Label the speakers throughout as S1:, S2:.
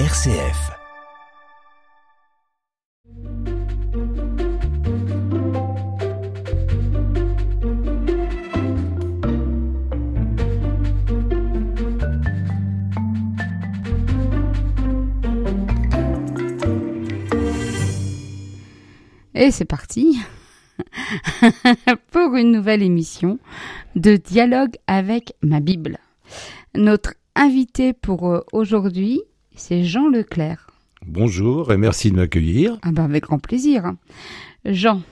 S1: RCF.
S2: Et c'est parti pour une nouvelle émission de dialogue avec ma Bible. Notre invité pour euh, aujourd'hui, c'est Jean Leclerc.
S3: Bonjour et merci de m'accueillir.
S2: Ah ben avec grand plaisir. Jean,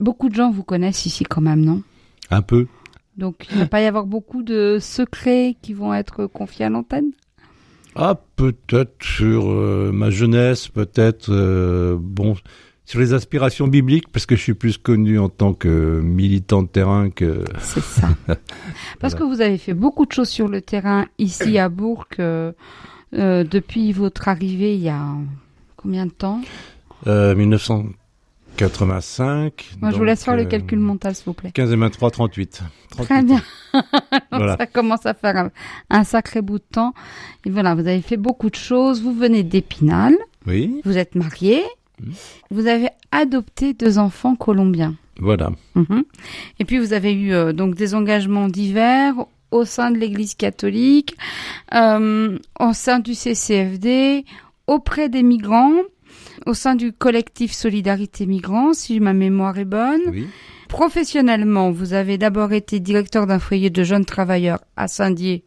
S2: beaucoup de gens vous connaissent ici quand même, non?
S3: Un peu.
S2: Donc il ne va pas y avoir beaucoup de secrets qui vont être confiés à l'antenne?
S3: Ah, peut-être sur euh, ma jeunesse, peut-être, euh, bon, sur les aspirations bibliques, parce que je suis plus connu en tant que militant de terrain que...
S2: C'est ça. Parce que vous avez fait beaucoup de choses sur le terrain ici à Bourg euh, euh, depuis votre arrivée il y a combien de temps
S3: Euh, 1985.
S2: Moi, je vous laisse faire le
S3: euh,
S2: calcul mental, s'il vous plaît.
S3: 15 et 23, 38. 38
S2: Très bien.
S3: Voilà.
S2: Ça commence à faire un, un sacré bout de temps. Et voilà, vous avez fait beaucoup de choses. Vous venez d'Épinal.
S3: Oui,
S2: Vous êtes marié.
S3: Mhm.
S2: Vous avez adopté deux enfants colombiens.
S3: voilà.
S2: Mhm. Et puis vous avez eu euh, donc des engagements divers au sein de l'Église catholique, euh, au sein du CCFD, auprès des migrants, au sein du collectif Solidarité Migrants, si ma mémoire est bonne.
S3: Oui.
S2: Professionnellement, vous avez d'abord été directeur d'un foyer de jeunes travailleurs à Saint-Dié.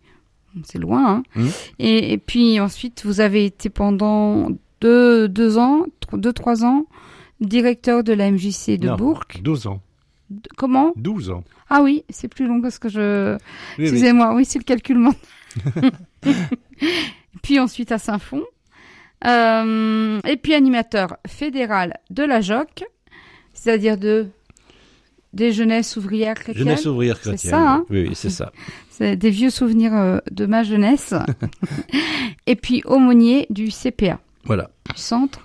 S2: C'est loin, hein. Et, et puis ensuite, vous avez été pendant deux, deux ans, deux, trois ans, directeur de la MJC de
S3: Non,
S2: Bourg.
S3: 12 ans.
S2: Comment
S3: 12 ans.
S2: Ah oui, c'est plus long que ce que je...
S3: Oui.
S2: Excusez-moi, oui, c'est le calcul mental. puis ensuite à Saint-Fond. Euh, et puis animateur fédéral de la JOC, c'est-à-dire de des jeunesses ouvrières chrétiennes.
S3: Jeunesse ouvrière
S2: C'est
S3: chrétienne.
S2: ça, hein
S3: Oui, oui, c'est ça.
S2: C'est des vieux souvenirs euh, de ma jeunesse. et puis aumônier du CPA,
S3: Voilà.
S2: du centre.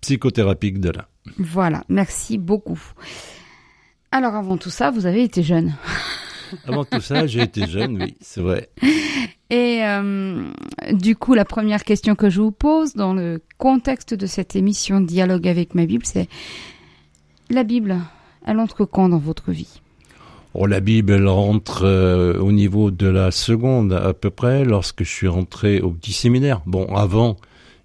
S3: Psychothérapie de là.
S2: Voilà, merci beaucoup. Alors avant tout ça, vous avez été jeune.
S3: Avant tout ça, j'ai été jeune, oui, c'est vrai.
S2: Et euh, du coup, la première question que je vous pose dans le contexte de cette émission Dialogue avec ma Bible, c'est la Bible, elle entre quand dans votre vie?
S3: Oh, la Bible, elle rentre euh, au niveau de la seconde à peu près, lorsque je suis rentré au petit séminaire. Bon, avant,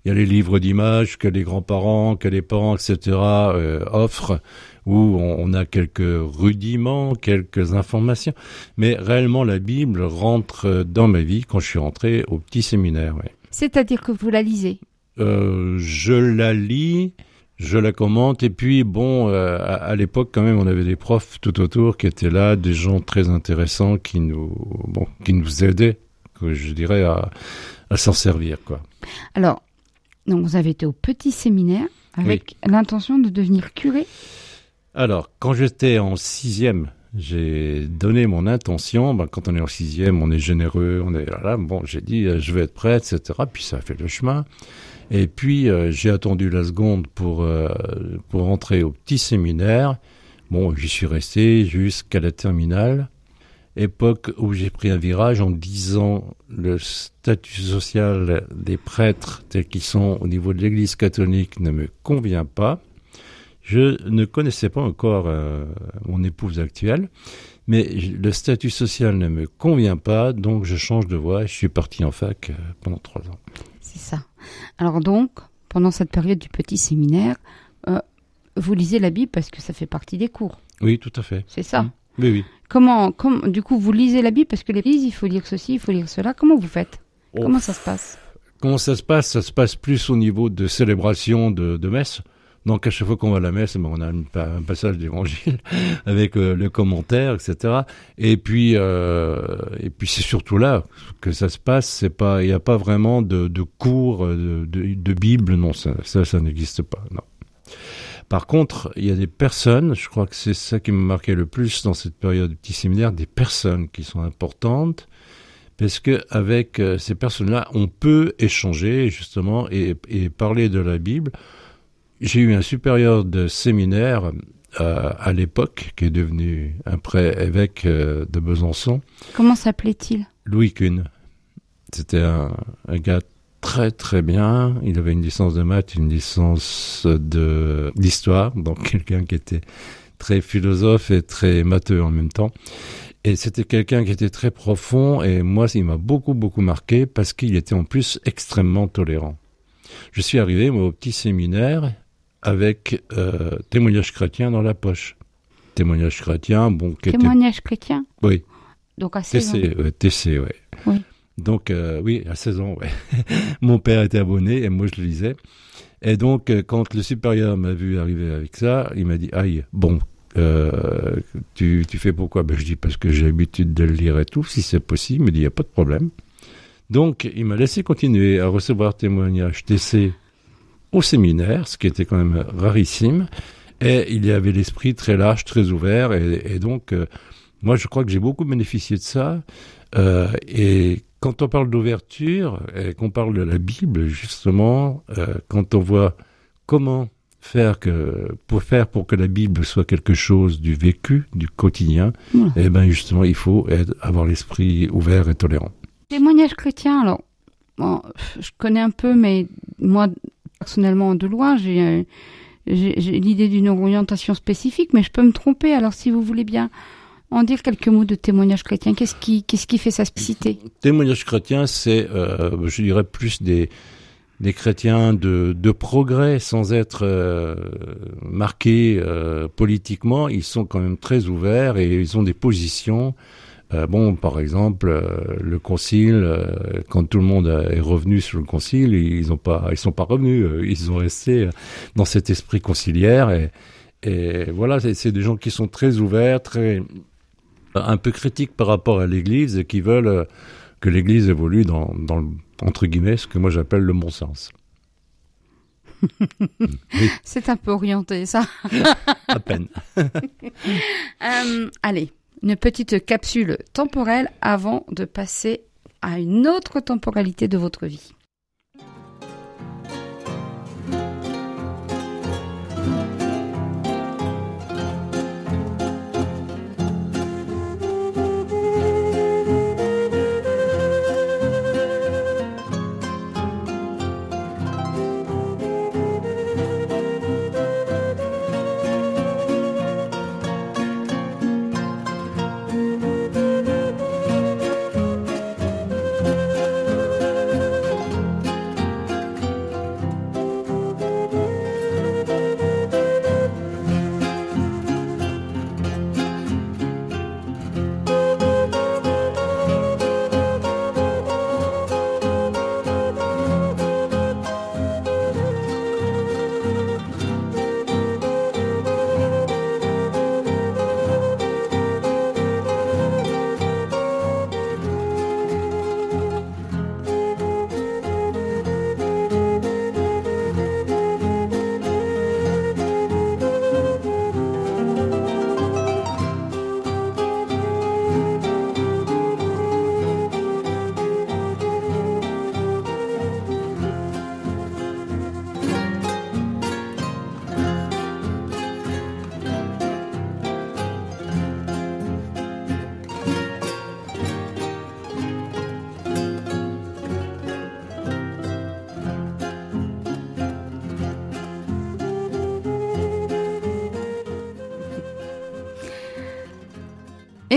S3: il y a les livres d'images que les grands-parents, que les parents, etc. euh, offrent, où on, on a quelques rudiments, quelques informations. Mais réellement, la Bible rentre euh, dans ma vie quand je suis rentré au petit séminaire.
S2: C'est-à-dire que vous la lisez?
S3: Euh, je la lis, je la commente, et puis bon, euh, à, à l'époque quand même, on avait des profs tout autour qui étaient là, des gens très intéressants qui nous, bon, qui nous aidaient, que je dirais, à, à s'en servir, quoi.
S2: Alors, donc vous avez été au petit séminaire avec l'intention de devenir curé
S3: Alors, quand j'étais en sixième, j'ai donné mon intention. Ben, quand on est en sixième, on est généreux, on est là. là. Bon, j'ai dit, euh, je vais être prêtre, etc. Puis ça a fait le chemin. Et puis euh, j'ai attendu la seconde pour euh, pour rentrer au petit séminaire. Bon, j'y suis resté jusqu'à la terminale. Époque où j'ai pris un virage en disant le statut social des prêtres tels qu'ils sont au niveau de l'Église catholique ne me convient pas. Je ne connaissais pas encore euh, mon épouse actuelle, mais le statut social ne me convient pas, donc je change de voie et je suis parti en fac euh, pendant trois ans.
S2: C'est ça. Alors donc, pendant cette période du petit séminaire, euh, vous lisez la Bible parce que ça fait partie des cours.
S3: Oui, tout à fait.
S2: C'est ça.
S3: Mm. Oui, oui.
S2: Comment, comme, du coup, vous lisez la Bible parce que l'Église, il faut lire ceci, il faut lire cela. Comment vous faites?
S3: Oh,
S2: Comment ça se passe?
S3: Comment ça se passe? Ça se passe plus au niveau de célébration de, de messe. Donc à chaque fois qu'on va à la messe, ben, on a un passage d'évangile avec euh, le commentaire, etc. Et puis, euh, et puis c'est surtout là que ça se passe. C'est pas, il n'y a pas vraiment de, de cours euh, de, de, de Bible, non, ça, ça, ça n'existe pas. Non. Par contre, il y a des personnes, je crois que c'est ça qui me marquait le plus dans cette période de petit séminaire, des personnes qui sont importantes, parce que avec euh, ces personnes-là, on peut échanger justement et, et parler de la Bible. J'ai eu un supérieur de séminaire euh, à l'époque, qui est devenu après évêque euh, de Besançon,
S2: Comment s'appelait-il?
S3: Louis Kuhn. C'était un, un gars très très bien. Il avait une licence de maths, une licence de d'histoire, donc quelqu'un qui était très philosophe et très matheux en même temps. Et c'était quelqu'un qui était très profond et moi, il m'a beaucoup beaucoup marqué parce qu'il était en plus extrêmement tolérant. Je suis arrivé moi, au petit séminaire avec euh, témoignage chrétien dans la poche. Témoignage chrétien, bon.
S2: Témoignage chrétien?
S3: Oui.
S2: Donc 16
S3: TC, ans. TC, ouais.
S2: Oui.
S3: Donc euh, oui, à 16 ans, ouais. Mon père était abonné et moi je le lisais. Et donc euh, quand le supérieur m'a vu arriver avec ça, il m'a dit aïe, bon, euh, tu, fais pourquoi? Ben, Je dis parce que j'ai l'habitude de le lire et tout, si c'est possible. Il me dit, il n'y a pas de problème. Donc, il m'a laissé continuer à recevoir témoignages TC au séminaire, ce qui était quand même rarissime. Et il y avait l'esprit très large, très ouvert. Et, donc, moi, je crois que j'ai beaucoup bénéficié de ça. Et quand on parle d'ouverture et qu'on parle de la Bible, justement, euh, quand on voit comment faire que pour faire pour que la Bible soit quelque chose du vécu, du quotidien,
S2: Ouais.
S3: et ben justement il faut être- avoir l'esprit ouvert et tolérant.
S2: Témoignage chrétien, alors, bon, je connais un peu, mais moi, personnellement, de loin, j'ai euh, j'ai l'idée d'une orientation spécifique, mais je peux me tromper. Alors, si vous voulez bien en dire quelques mots de témoignage chrétien, qu'est-ce qui, qu'est-ce qui fait sa spécificité
S3: Témoignage chrétien, c'est, euh, je dirais, plus des, des chrétiens de, de progrès sans être euh, marqués euh, politiquement. Ils sont quand même très ouverts et ils ont des positions. Bon, par exemple, le concile, quand tout le monde est revenu sur le concile, ils ont pas, ils sont pas revenus. Ils ont resté dans cet esprit conciliaire et, et voilà, c'est des gens qui sont très ouverts, très un peu critiques par rapport à l'Église et qui veulent euh, que l'Église évolue dans, dans le, entre guillemets, ce que moi j'appelle le bon sens.
S2: C'est un peu orienté, ça.
S3: À peine.
S2: Euh, allez, une petite capsule temporelle avant de passer à une autre temporalité de votre vie.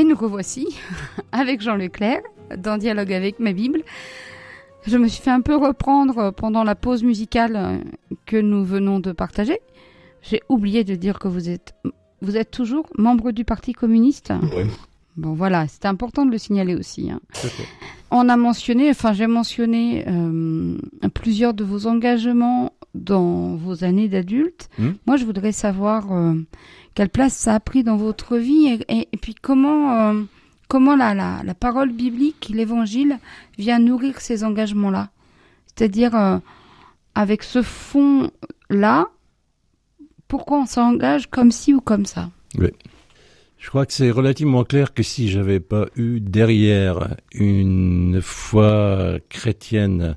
S2: Et nous revoici avec Jean Leclerc dans Dialogue avec ma Bible. Je me suis fait un peu reprendre pendant la pause musicale que nous venons de partager. J'ai oublié de dire que vous êtes, vous êtes toujours membre du Parti communiste.
S3: Oui.
S2: Bon voilà, c'est important de le signaler aussi. hein. On a mentionné, enfin j'ai mentionné euh, plusieurs de vos engagements dans vos années d'adulte.
S3: Hmm.
S2: Moi, je voudrais savoir euh, quelle place ça a pris dans votre vie et, et- et puis comment, euh, comment la, la, la parole biblique, l'Évangile, vient nourrir ces engagements-là. C'est-à-dire, euh, avec ce fond-là, pourquoi on s'engage comme ci ou comme ça?
S3: Je crois que c'est relativement clair que si j'avais pas eu derrière une foi chrétienne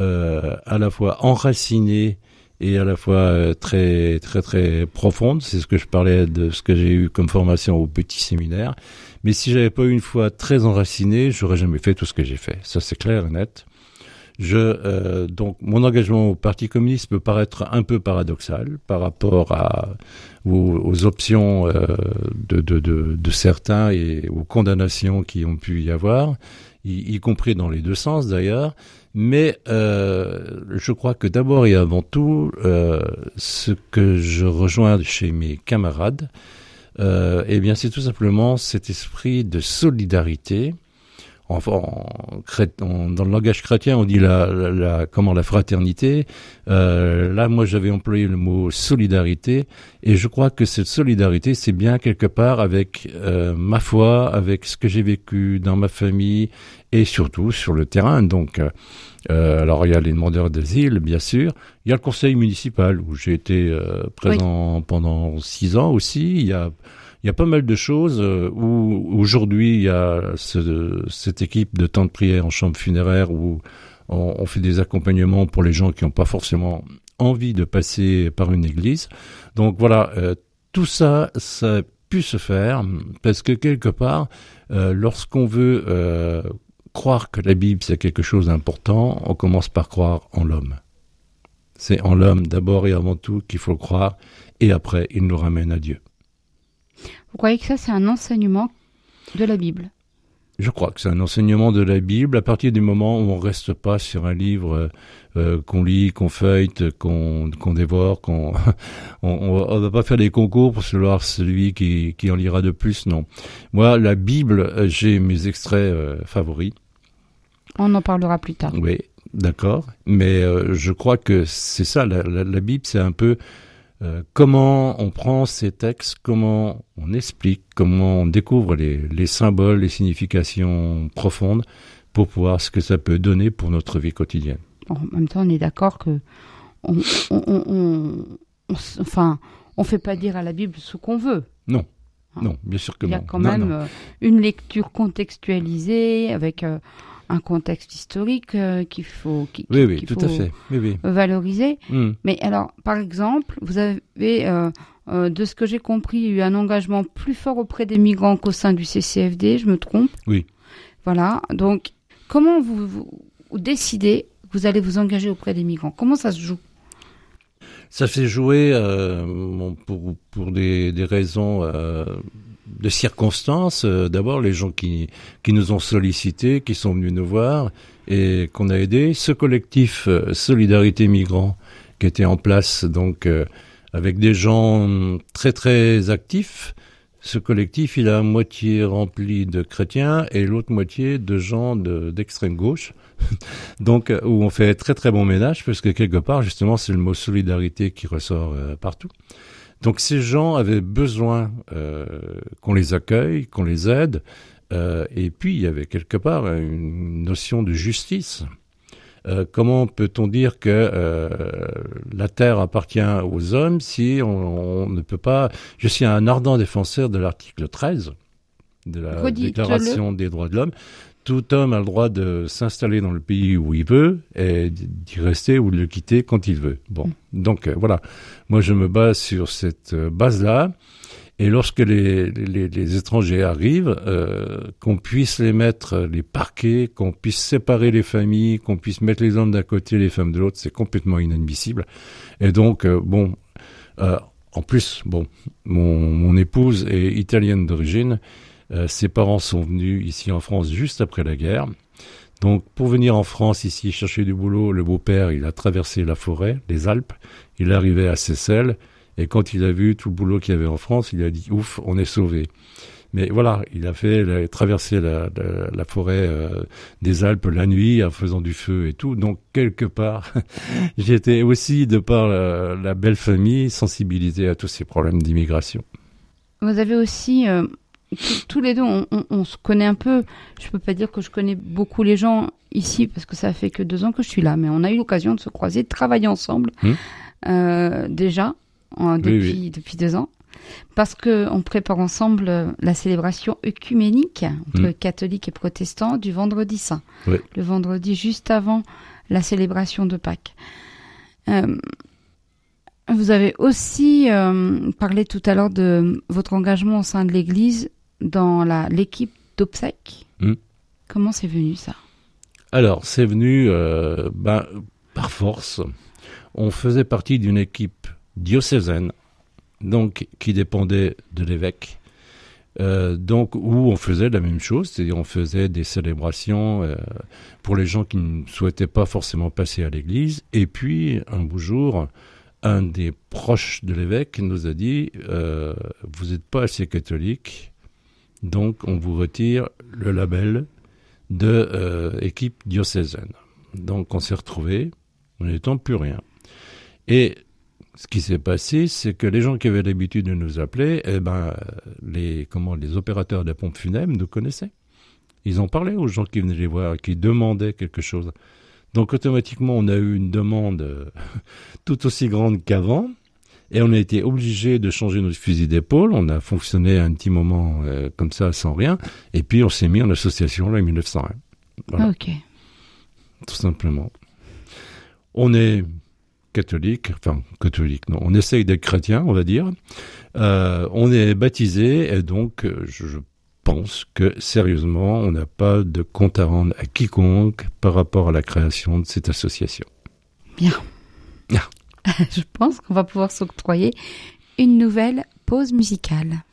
S3: à la fois enracinée et à la fois euh, très très très profonde, c'est ce que je parlais de ce que j'ai eu comme formation au petit séminaire. Mais si j'avais pas eu une foi très enracinée, j'aurais jamais fait tout ce que j'ai fait. Ça c'est clair et net. Je, euh, donc, mon engagement au Parti communiste peut paraître un peu paradoxal par rapport à, aux, options euh, de, de, de, de, certains et aux condamnations qui ont pu y avoir, y compris dans les deux sens d'ailleurs. Mais euh, je crois que d'abord et avant tout, euh, ce que je rejoins chez mes camarades, euh, eh bien, c'est tout simplement cet esprit de solidarité enfin, dans le langage chrétien, on dit la, la, comment la fraternité. Euh, là, moi, j'avais employé le mot solidarité, et je crois que cette solidarité, c'est bien quelque part avec euh, ma foi, avec ce que j'ai vécu dans ma famille, et surtout sur le terrain. Donc, euh, alors il y a les demandeurs d'asile, bien sûr. Il y a le conseil municipal où j'ai été euh, présent pendant six ans aussi. Il y a il y a pas mal de choses euh, où aujourd'hui il y a ce, cette équipe de temps de prière en chambre funéraire où on, on fait des accompagnements pour les gens qui n'ont pas forcément envie de passer par une église. Donc voilà, euh, tout ça, ça a pu se faire parce que quelque part, euh, lorsqu'on veut euh, croire que la Bible c'est quelque chose d'important, on commence par croire en l'homme. C'est en l'homme d'abord et avant tout qu'il faut croire, et après il nous ramène à Dieu.
S2: Vous croyez que ça, c'est un enseignement de la Bible?
S3: Je crois que c'est un enseignement de la Bible à partir du moment où on reste pas sur un livre euh, qu'on lit, qu'on feuillete, qu'on qu'on dévore, qu'on on, on, va pas faire des concours pour savoir celui qui, qui en lira de plus. Non, moi la Bible, euh, j'ai mes extraits euh, favoris.
S2: On en parlera plus tard.
S3: Oui, d'accord. Mais euh, je crois que c'est ça. La, la, la Bible, c'est un peu euh, comment on prend ces textes, comment on explique, comment on découvre les, les, symboles, les significations profondes pour voir ce que ça peut donner pour notre vie quotidienne.
S2: En même temps, on est d'accord que on, on, on, on, enfin, on fait pas dire à la Bible ce qu'on veut.
S3: Non, non, bien sûr que
S2: Il y a
S3: non.
S2: quand
S3: Non,
S2: même
S3: non.
S2: euh, une lecture contextualisée avec euh, un contexte historique euh, qu'il faut, qui-
S3: Oui,
S2: qui-
S3: oui,
S2: qu'il
S3: tout
S2: faut
S3: à fait. Oui, oui.
S2: valoriser. Mais alors, par exemple, vous avez, euh, euh, de ce que j'ai compris, eu un engagement plus fort auprès des migrants qu'au sein du CCFD, je me trompe?
S3: Oui.
S2: Voilà. Donc, comment vous, vous, vous décidez que vous allez vous engager auprès des migrants? Comment ça se joue?
S3: Ça fait jouer euh, pour, pour des, des raisons euh, de circonstances. Euh, D'abord, les gens qui, qui nous ont sollicités, qui sont venus nous voir et qu'on a aidé. Ce collectif euh, Solidarité Migrants qui était en place donc euh, avec des gens très très actifs. Ce collectif, il a moitié rempli de chrétiens et l'autre moitié de gens de- d'extrême gauche. Donc, euh, où on fait très très bon ménage, parce que quelque part, justement, c'est le mot solidarité qui ressort euh, partout. Donc, ces gens avaient besoin euh, qu'on les accueille, qu'on les aide, euh, et puis il y avait quelque part une notion de justice. Euh, comment peut-on dire que euh, la terre appartient aux hommes si on, on ne peut pas Je suis un ardent défenseur de l'article 13 de la. Déclaration des droits de l'homme. Tout homme a le droit de s'installer dans le pays où il veut et d'y rester ou de le quitter quand il veut. Bon, donc euh, voilà. Moi, je me base sur cette base-là. Et lorsque les, les, étrangers arrivent, euh, qu'on puisse les mettre, euh, les parquer, qu'on puisse séparer les familles, qu'on puisse mettre les hommes d'un côté, les femmes de l'autre, c'est complètement inadmissible. Et donc, euh, bon, en plus, bon, mon, mon épouse est italienne d'origine. Ses parents sont venus ici en France juste après la guerre. Donc, pour venir en France ici chercher du boulot, le beau-père, il a traversé la forêt, les Alpes. Il est arrivé à Seyssel. Et quand il a vu tout le boulot qu'il y avait en France, il a dit ouf, on est sauvé. Mais voilà, il a fait il a traversé la, la, la forêt euh, des Alpes la nuit en faisant du feu et tout. Donc quelque part, j'étais aussi de par la, la, belle famille sensibilisé à tous ces problèmes d'immigration.
S2: Vous avez aussi euh, tous les deux, on, on, on, se connaît un peu. Je peux pas dire que je connais beaucoup les gens ici parce que ça fait que deux ans que je suis là, mais on a eu l'occasion de se croiser, de travailler ensemble
S3: Hmm.
S2: euh, déjà en- depuis
S3: Oui, oui.
S2: depuis deux ans. Parce que on prépare ensemble euh, la célébration œcuménique entre
S3: Hmm.
S2: catholiques et protestants du vendredi saint.
S3: Oui.
S2: Le vendredi juste avant la célébration de Pâques. Euh, vous avez aussi euh, parlé tout à l'heure de votre engagement au sein de l'Église dans l'équipe d'obsèques.
S3: Hmm.
S2: Comment c'est venu ça?
S3: Alors, c'est venu euh, ben, par force. On faisait partie d'une équipe diocésaine, donc qui dépendait de l'évêque. Euh, donc où on faisait la même chose, c'est-à-dire on faisait des célébrations euh, pour les gens qui ne souhaitaient pas forcément passer à l'église. Et puis un beau jour, un des proches de l'évêque nous a dit euh, vous n'êtes pas assez catholique, donc on vous retire le label de équipe diocésaine. Donc on s'est retrouvé en n'étant plus rien. Et ce qui s'est passé, c'est que les gens qui avaient l'habitude de nous appeler, eh ben, les, comment, les opérateurs des pompes funèbres nous connaissaient. Ils ont parlé aux gens qui venaient les voir, qui demandaient quelque chose. Donc automatiquement, on a eu une demande euh, tout aussi grande qu'avant. Et on a été obligé de changer notre fusil d'épaule. On a fonctionné un petit moment euh, comme ça, sans rien. Et puis on s'est mis en association là, en 1901. Voilà.
S4: Ok.
S3: Tout simplement. On est catholique, enfin catholique, non, on essaye d'être chrétien, on va dire. Euh, on est baptisé et donc euh, je, pense que sérieusement, on n'a pas de compte à rendre à quiconque par rapport à la création de cette association.
S4: Bien. Je pense qu'on va pouvoir s'octroyer une nouvelle pause musicale.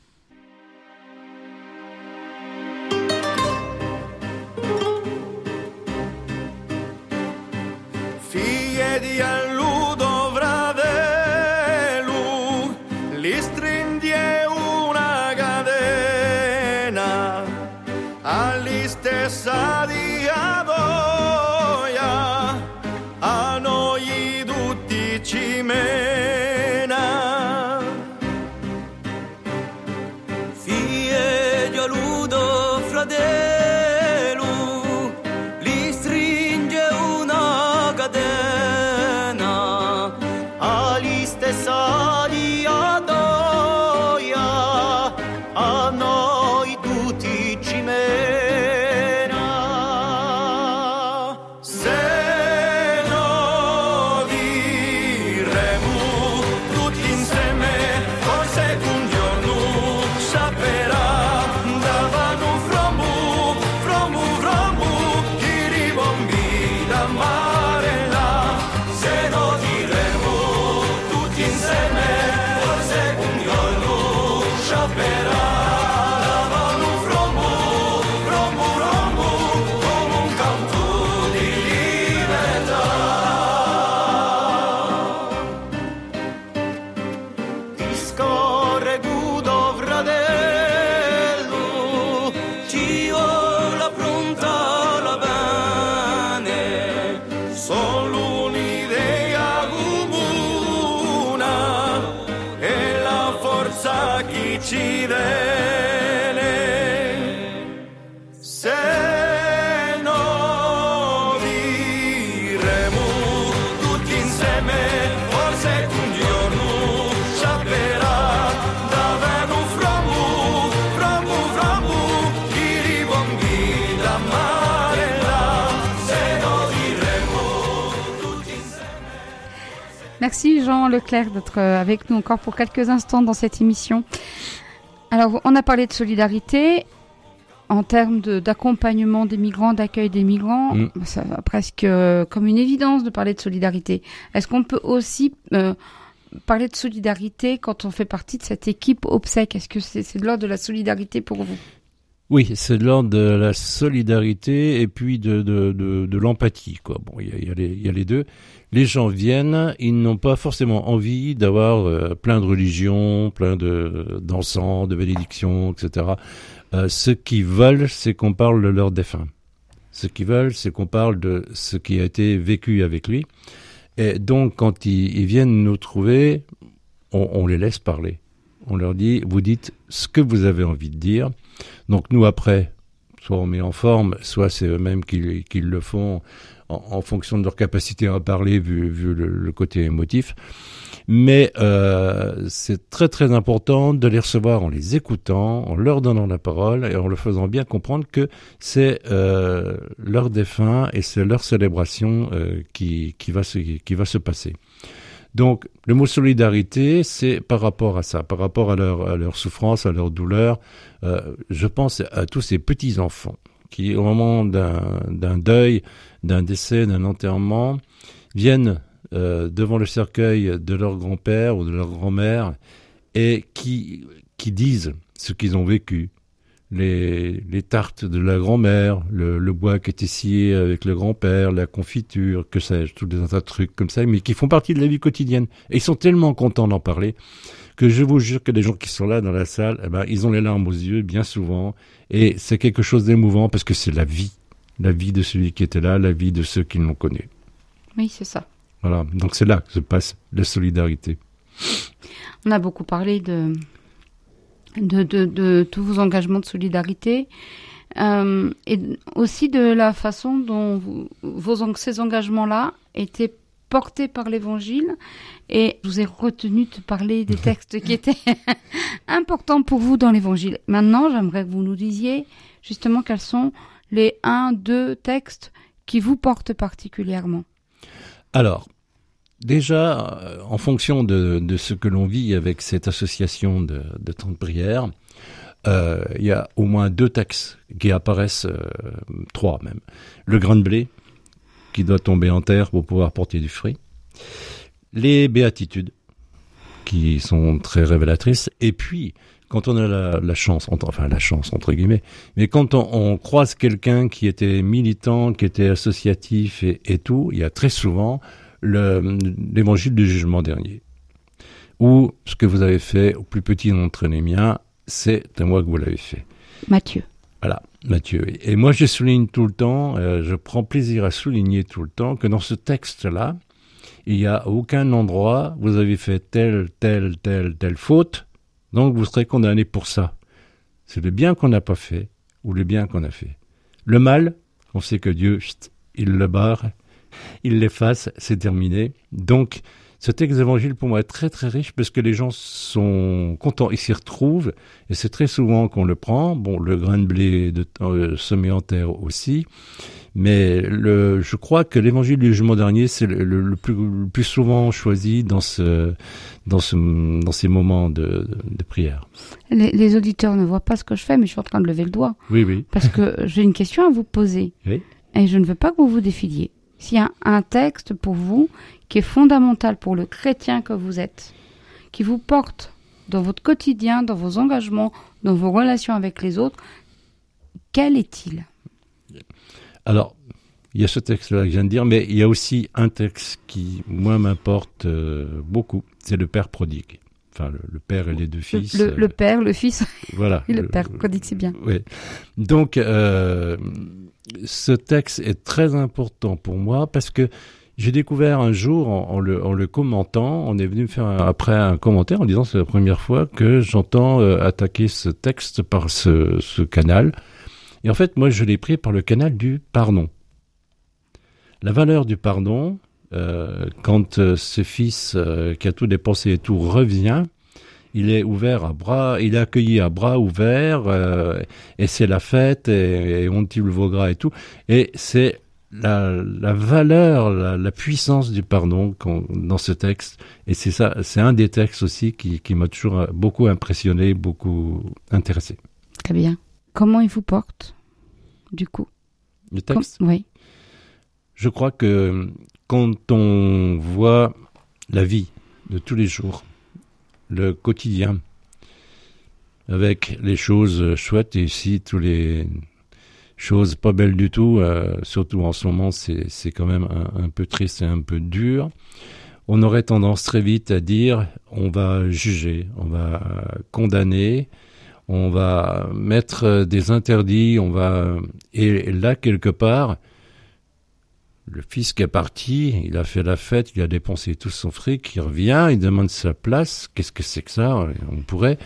S4: Merci Jean Leclerc d'être euh, avec nous encore pour quelques instants dans cette émission. Alors, on a parlé de solidarité en termes de- d'accompagnement des migrants, d'accueil des migrants.
S3: Mm.
S4: Ça va presque euh, comme une évidence de parler de solidarité. Est-ce qu'on peut aussi euh, parler de solidarité quand on fait partie de cette équipe obsèque? Est-ce que c'est c'est de l'ordre de la solidarité pour vous?
S3: Oui, c'est de l'ordre de la solidarité et puis de, de, de, l'empathie. Quoi. Bon, il y y, a les- deux. Les gens viennent, ils n'ont pas forcément envie d'avoir euh, plein de religions, plein de d'encens, de bénédictions, etc. Euh, ce qu'ils veulent, c'est qu'on parle de leur défunt. Ce qu'ils veulent, c'est qu'on parle de ce qui a été vécu avec lui. Et donc, quand ils, viennent nous trouver, on les laisse parler. On leur dit, vous dites ce que vous avez envie de dire. Donc nous, après, soit on met en forme, soit c'est eux-mêmes qui, le font en, fonction de leur capacité à parler, vu, le, côté émotif. Mais euh, c'est très très important de les recevoir en les écoutant, en leur donnant la parole et en leur faisant bien comprendre que c'est euh, leur défunt et c'est leur célébration euh, qui va se passer. Donc, le mot solidarité, c'est par rapport à ça, par rapport à leur, souffrance, à leur douleur. Euh, je pense à tous ces petits enfants qui, au moment d'un deuil, d'un décès, d'un enterrement, viennent euh, devant le cercueil de leur grand-père ou de leur grand-mère et qui disent ce qu'ils ont vécu. Les, les tartes de la grand-mère, le, le bois qui était scié avec le grand-père, la confiture, que sais-je, tous des tas de trucs comme ça, mais qui font partie de la vie quotidienne. Et ils sont tellement contents d'en parler que je vous jure que les gens qui sont là dans la salle, eh ben, ils ont les larmes aux yeux bien souvent. Et c'est quelque chose d'émouvant parce que c'est la vie. La vie de celui qui était là, la vie de ceux qui l'ont connu.
S2: Oui, c'est ça.
S3: Voilà. Donc c'est là que se passe la solidarité.
S2: On a beaucoup parlé de, de, de, de tous vos engagements de solidarité euh, et aussi de la façon dont vous- vos, ces engagements-là étaient portés par l'Évangile. Et je vous ai retenu de parler des textes qui étaient importants pour vous dans l'Évangile. Maintenant, j'aimerais que vous nous disiez justement quels sont les un, deux textes qui vous portent particulièrement.
S3: Alors, déjà, euh, en fonction de, ce que l'on vit avec cette association de, temps de prière, euh, il y a au moins deux textes qui apparaissent, euh, trois même. Le grain de blé, qui doit tomber en terre pour pouvoir porter du fruit. Les béatitudes, qui sont très révélatrices. Et puis, quand on a la, chance, enfin la chance entre guillemets, mais quand on, croise quelqu'un qui était militant, qui était associatif et, et tout, il y a très souvent l'évangile du jugement dernier. Ou ce que vous avez fait au plus petit d'entre les miens, c'est à moi que vous l'avez fait.
S2: Mathieu.
S3: Voilà, Mathieu. Et moi, je souligne tout le temps, euh, je prends plaisir à souligner tout le temps que dans ce texte-là, il n'y a aucun endroit, vous avez fait telle, telle, telle, telle faute, donc vous serez condamné pour ça. C'est le bien qu'on n'a pas fait ou le bien qu'on a fait. Le mal, on sait que Dieu, il le barre, il l'efface, c'est terminé. Donc, ce texte d'évangile pour moi est très très riche parce que les gens sont contents, ils s'y retrouvent et c'est très souvent qu'on le prend. Bon, le grain de blé de, euh, semé en terre aussi, mais le, je crois que l'évangile du jugement dernier c'est le, le- le plus, le plus souvent choisi dans ce dans ce dans ces moments de, prière.
S2: Les, les auditeurs ne voient pas ce que je fais, mais je suis en train de lever le doigt.
S3: Oui, oui.
S2: Parce que j'ai une question à vous poser.
S3: Oui.
S2: Et je ne veux pas que vous vous défiliez. S'il y a un texte pour vous qui est fondamental pour le chrétien que vous êtes, qui vous porte dans votre quotidien, dans vos engagements, dans vos relations avec les autres, quel est-il?
S3: Alors, il y a ce texte-là que je viens de dire, mais il y a aussi un texte qui, moi, m'importe euh, beaucoup. C'est le Père prodigue. Enfin, le, le Père et les deux fils.
S2: le-
S3: euh,
S2: le père, le fils
S3: voilà.
S2: et le père prodigue, c'est bien.
S3: Oui. Donc, euh, ce texte est très important pour moi parce que j'ai découvert un jour, en, en le, en le commentant, on est venu me faire un- après un commentaire en disant c'est la première fois que j'entends euh, attaquer ce texte par ce, ce canal. Et en fait, moi, je l'ai pris par le canal du pardon. La valeur du pardon, euh, quand euh, ce fils euh, qui a tout dépensé et tout revient, il est ouvert à bras, il est accueilli à bras ouverts, euh, et c'est la fête, et, et on le veau gras et tout. Et c'est la, la valeur, la, la puissance du pardon dans ce texte. Et c'est ça, c'est un des textes aussi qui, qui m'a toujours beaucoup impressionné, beaucoup intéressé.
S2: Très bien. Comment il vous porte, du coup?
S3: Le
S2: Com-
S3: texte,
S2: Oui.
S3: je crois que quand on voit la vie de tous les jours, le quotidien, avec les choses chouettes et ici tous les choses pas belles du tout, euh, surtout en ce moment c'est quand même un, un peu triste et un peu dur. On aurait tendance très vite à dire on va juger, on va condamner, on va mettre des interdits, on va et là quelque part le fils qui est parti, il a fait la fête, il a dépensé tout son fric, il revient, il demande sa place. Qu'est-ce que c'est que ça? On pourrait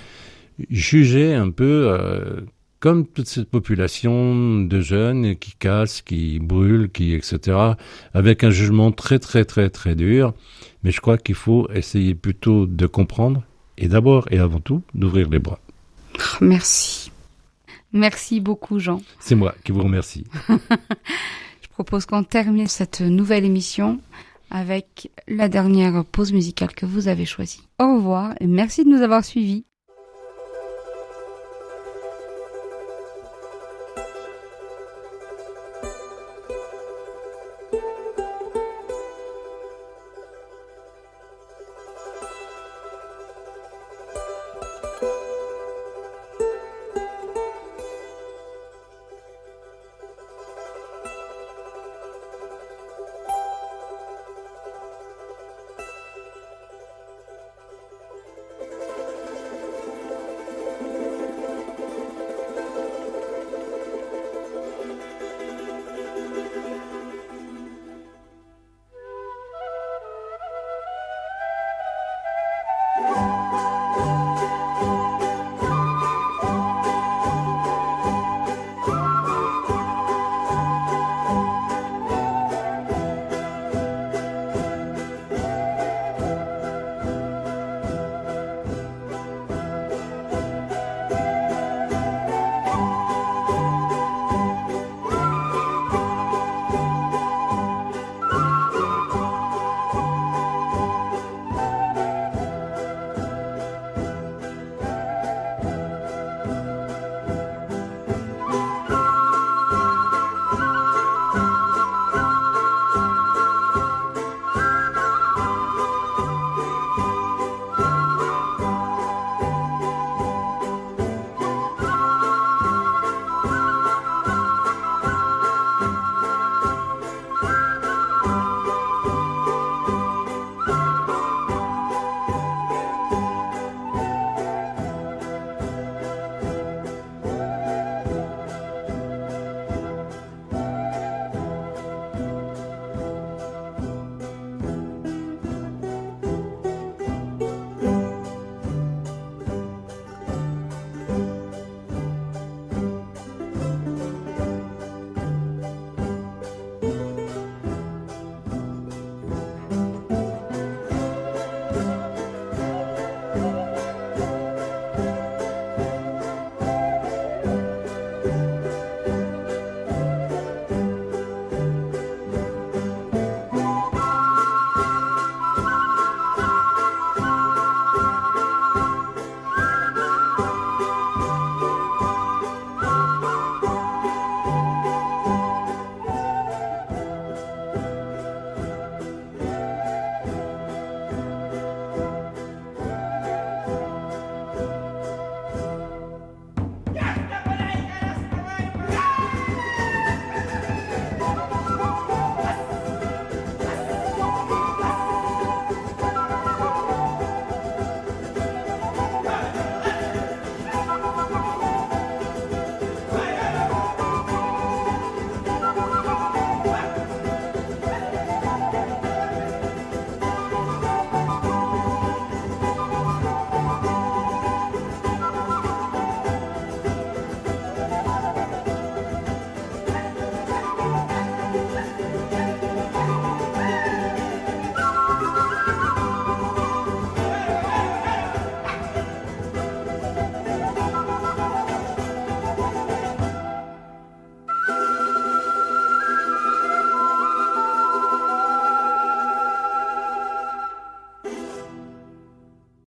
S3: juger un peu euh, comme toute cette population de jeunes qui cassent, qui brûlent, qui etc. Avec un jugement très très très très dur. Mais je crois qu'il faut essayer plutôt de comprendre et d'abord et avant tout d'ouvrir les bras.
S2: Merci. Merci beaucoup, Jean.
S3: C'est moi qui vous remercie.
S2: Propose qu'on termine cette nouvelle émission avec la dernière pause musicale que vous avez choisie. Au revoir et merci de nous avoir suivis.